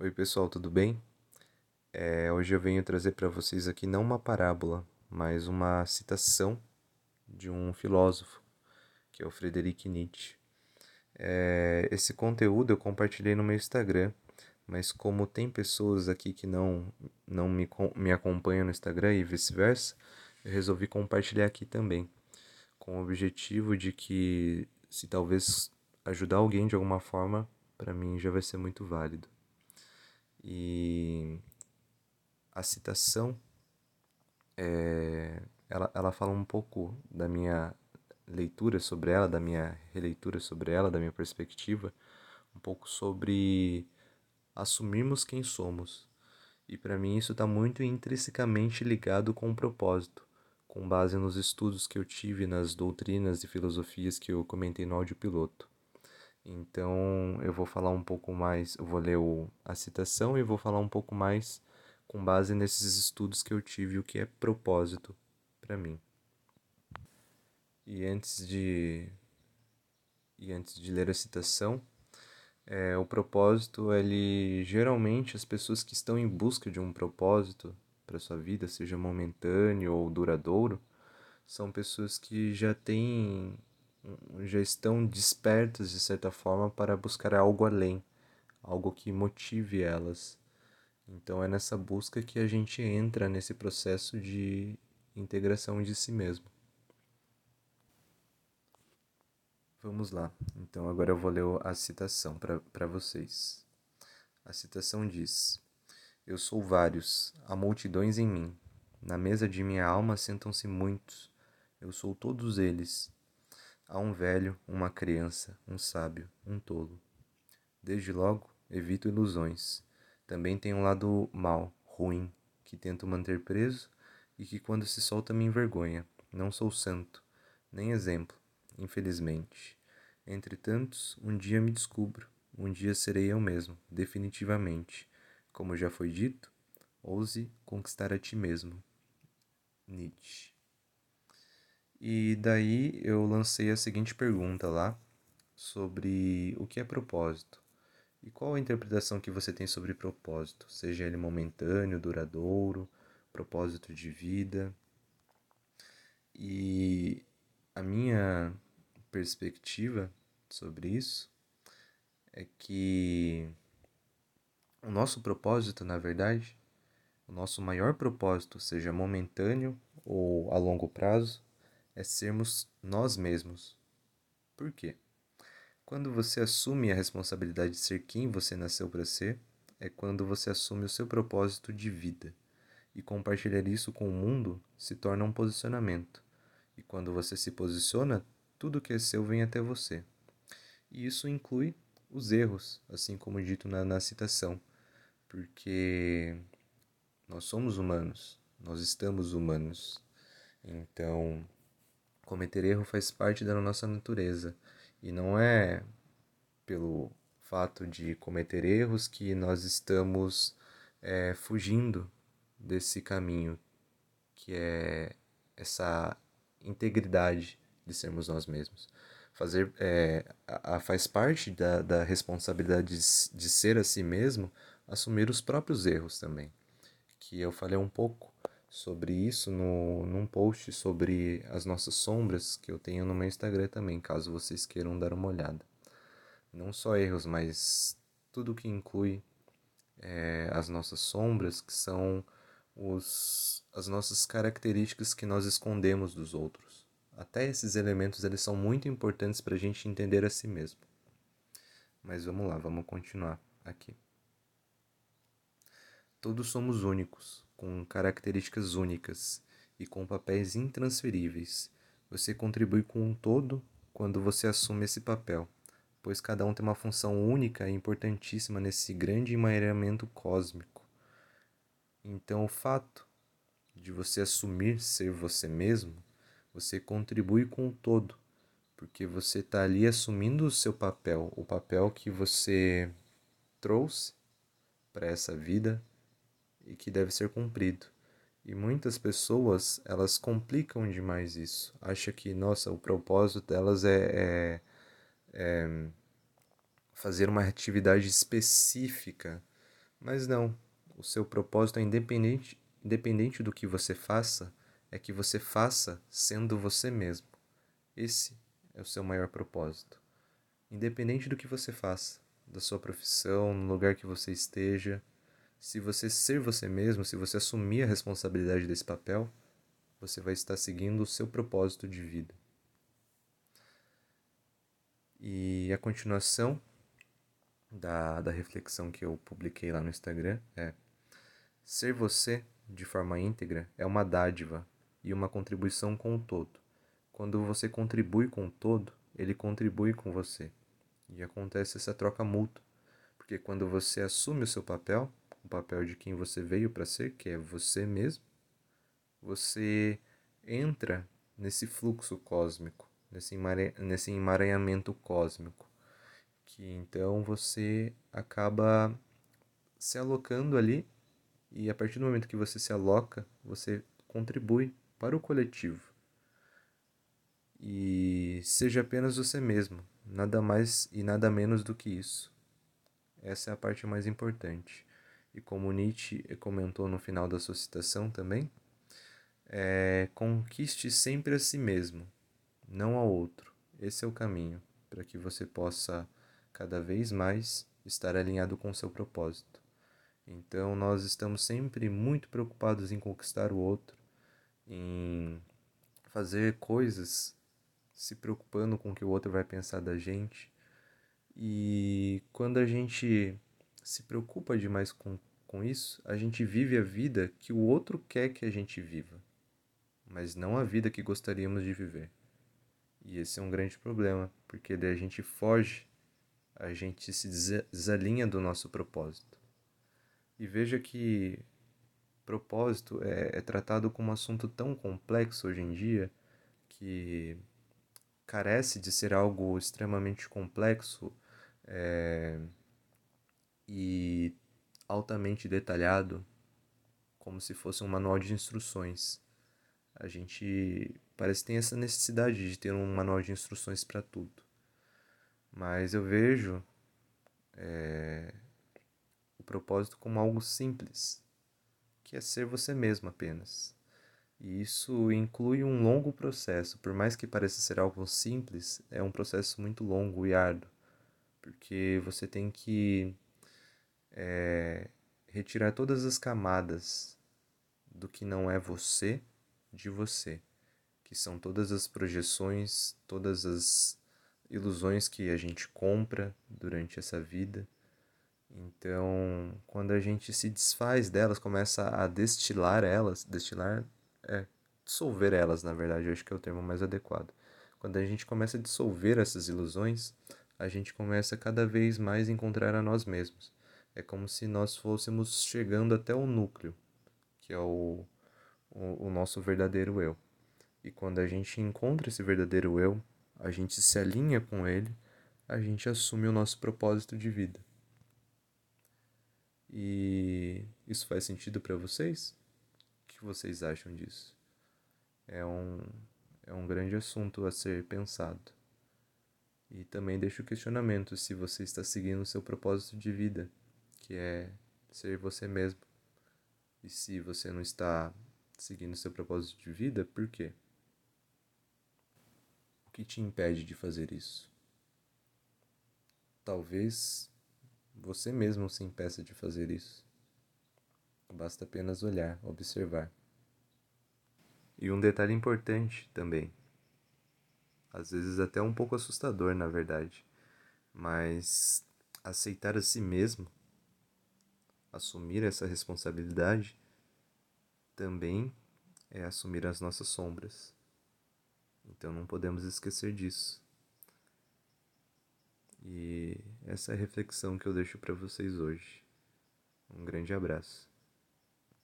Oi, pessoal, tudo bem? É, hoje eu venho trazer para vocês aqui não uma parábola, mas uma citação de um filósofo, que é o Friedrich Nietzsche. É, esse conteúdo eu compartilhei no meu Instagram, mas como tem pessoas aqui que não, não me, me acompanham no Instagram e vice-versa, eu resolvi compartilhar aqui também, com o objetivo de que, se talvez ajudar alguém de alguma forma, para mim já vai ser muito válido. E a citação é, ela, ela fala um pouco da minha leitura sobre ela, da minha releitura sobre ela, da minha perspectiva, um pouco sobre assumirmos quem somos. E para mim isso está muito intrinsecamente ligado com o propósito, com base nos estudos que eu tive nas doutrinas e filosofias que eu comentei no áudio piloto. Então eu vou falar um pouco mais, eu vou ler o, a citação e vou falar um pouco mais com base nesses estudos que eu tive o que é propósito para mim. E antes de e antes de ler a citação, é, o propósito, ele geralmente as pessoas que estão em busca de um propósito para sua vida, seja momentâneo ou duradouro, são pessoas que já têm já estão despertas de certa forma para buscar algo além, algo que motive elas. Então é nessa busca que a gente entra nesse processo de integração de si mesmo. Vamos lá. Então agora eu vou ler a citação para vocês. A citação diz: Eu sou vários, há multidões em mim. Na mesa de minha alma sentam-se muitos. Eu sou todos eles Há um velho, uma criança, um sábio, um tolo. Desde logo, evito ilusões. Também tem um lado mau, ruim, que tento manter preso e que quando se solta me envergonha. Não sou santo, nem exemplo, infelizmente. Entre tantos, um dia me descubro, um dia serei eu mesmo, definitivamente. Como já foi dito, ouse conquistar a ti mesmo. Nietzsche. E daí eu lancei a seguinte pergunta lá sobre o que é propósito. E qual a interpretação que você tem sobre propósito, seja ele momentâneo, duradouro, propósito de vida? E a minha perspectiva sobre isso é que o nosso propósito, na verdade, o nosso maior propósito, seja momentâneo ou a longo prazo, é sermos nós mesmos. Por quê? Quando você assume a responsabilidade de ser quem você nasceu para ser, é quando você assume o seu propósito de vida. E compartilhar isso com o mundo se torna um posicionamento. E quando você se posiciona, tudo que é seu vem até você. E isso inclui os erros, assim como dito na, na citação, porque nós somos humanos, nós estamos humanos. Então, Cometer erro faz parte da nossa natureza e não é pelo fato de cometer erros que nós estamos é, fugindo desse caminho que é essa integridade de sermos nós mesmos. Fazer é, a, a faz parte da, da responsabilidade de, de ser a si mesmo assumir os próprios erros também, que eu falei um pouco sobre isso no, num post sobre as nossas sombras que eu tenho no meu Instagram também, caso vocês queiram dar uma olhada. Não só erros, mas tudo que inclui é, as nossas sombras, que são os, as nossas características que nós escondemos dos outros. Até esses elementos eles são muito importantes para a gente entender a si mesmo. Mas vamos lá, vamos continuar aqui. Todos somos únicos, com características únicas e com papéis intransferíveis. Você contribui com um todo quando você assume esse papel, pois cada um tem uma função única e importantíssima nesse grande emaranhamento cósmico. Então, o fato de você assumir ser você mesmo, você contribui com o todo, porque você está ali assumindo o seu papel, o papel que você trouxe para essa vida e que deve ser cumprido. E muitas pessoas, elas complicam demais isso. Acha que, nossa, o propósito delas é, é, é fazer uma atividade específica Mas não, o seu propósito é independente, independente do que você faça, é que você faça sendo você mesmo. Esse é o seu maior propósito. Independente do que você faça, da sua profissão, no lugar que você esteja, se você ser você mesmo, se você assumir a responsabilidade desse papel, você vai estar seguindo o seu propósito de vida. E a continuação da, da reflexão que eu publiquei lá no Instagram é: ser você de forma íntegra é uma dádiva e uma contribuição com o todo. Quando você contribui com o todo, ele contribui com você. E acontece essa troca mútua. Porque quando você assume o seu papel, o papel de quem você veio para ser, que é você mesmo, você entra nesse fluxo cósmico, nesse, nesse emaranhamento cósmico, que então você acaba se alocando ali e a partir do momento que você se aloca, você contribui para o coletivo. E seja apenas você mesmo, nada mais e nada menos do que isso. Essa é a parte mais importante. E como Nietzsche comentou no final da sua citação também, é, conquiste sempre a si mesmo, não ao outro. Esse é o caminho para que você possa cada vez mais estar alinhado com o seu propósito. Então, nós estamos sempre muito preocupados em conquistar o outro, em fazer coisas se preocupando com o que o outro vai pensar da gente. E quando a gente se preocupa demais com, com isso, a gente vive a vida que o outro quer que a gente viva, mas não a vida que gostaríamos de viver. E esse é um grande problema, porque daí a gente foge, a gente se desalinha do nosso propósito. E veja que propósito é, é tratado como um assunto tão complexo hoje em dia que carece de ser algo extremamente complexo é, e altamente detalhado, como se fosse um manual de instruções. A gente parece que tem essa necessidade de ter um manual de instruções para tudo. Mas eu vejo é, o propósito como algo simples, que é ser você mesmo apenas. E isso inclui um longo processo, por mais que pareça ser algo simples, é um processo muito longo e árduo, porque você tem que é, retirar todas as camadas do que não é você de você, que são todas as projeções, todas as ilusões que a gente compra durante essa vida. Então, quando a gente se desfaz delas, começa a destilar elas, destilar é, dissolver elas, na verdade, eu acho que é o termo mais adequado. Quando a gente começa a dissolver essas ilusões, a gente começa cada vez mais a encontrar a nós mesmos. É como se nós fôssemos chegando até o núcleo, que é o, o, o nosso verdadeiro eu. E quando a gente encontra esse verdadeiro eu, a gente se alinha com ele, a gente assume o nosso propósito de vida. E isso faz sentido para vocês? que vocês acham disso? É um, é um grande assunto a ser pensado. E também deixo o questionamento se você está seguindo o seu propósito de vida, que é ser você mesmo. E se você não está seguindo seu propósito de vida, por quê? O que te impede de fazer isso? Talvez você mesmo se impeça de fazer isso. Basta apenas olhar, observar. E um detalhe importante também, às vezes até um pouco assustador, na verdade, mas aceitar a si mesmo, assumir essa responsabilidade, também é assumir as nossas sombras. Então não podemos esquecer disso. E essa é a reflexão que eu deixo para vocês hoje. Um grande abraço.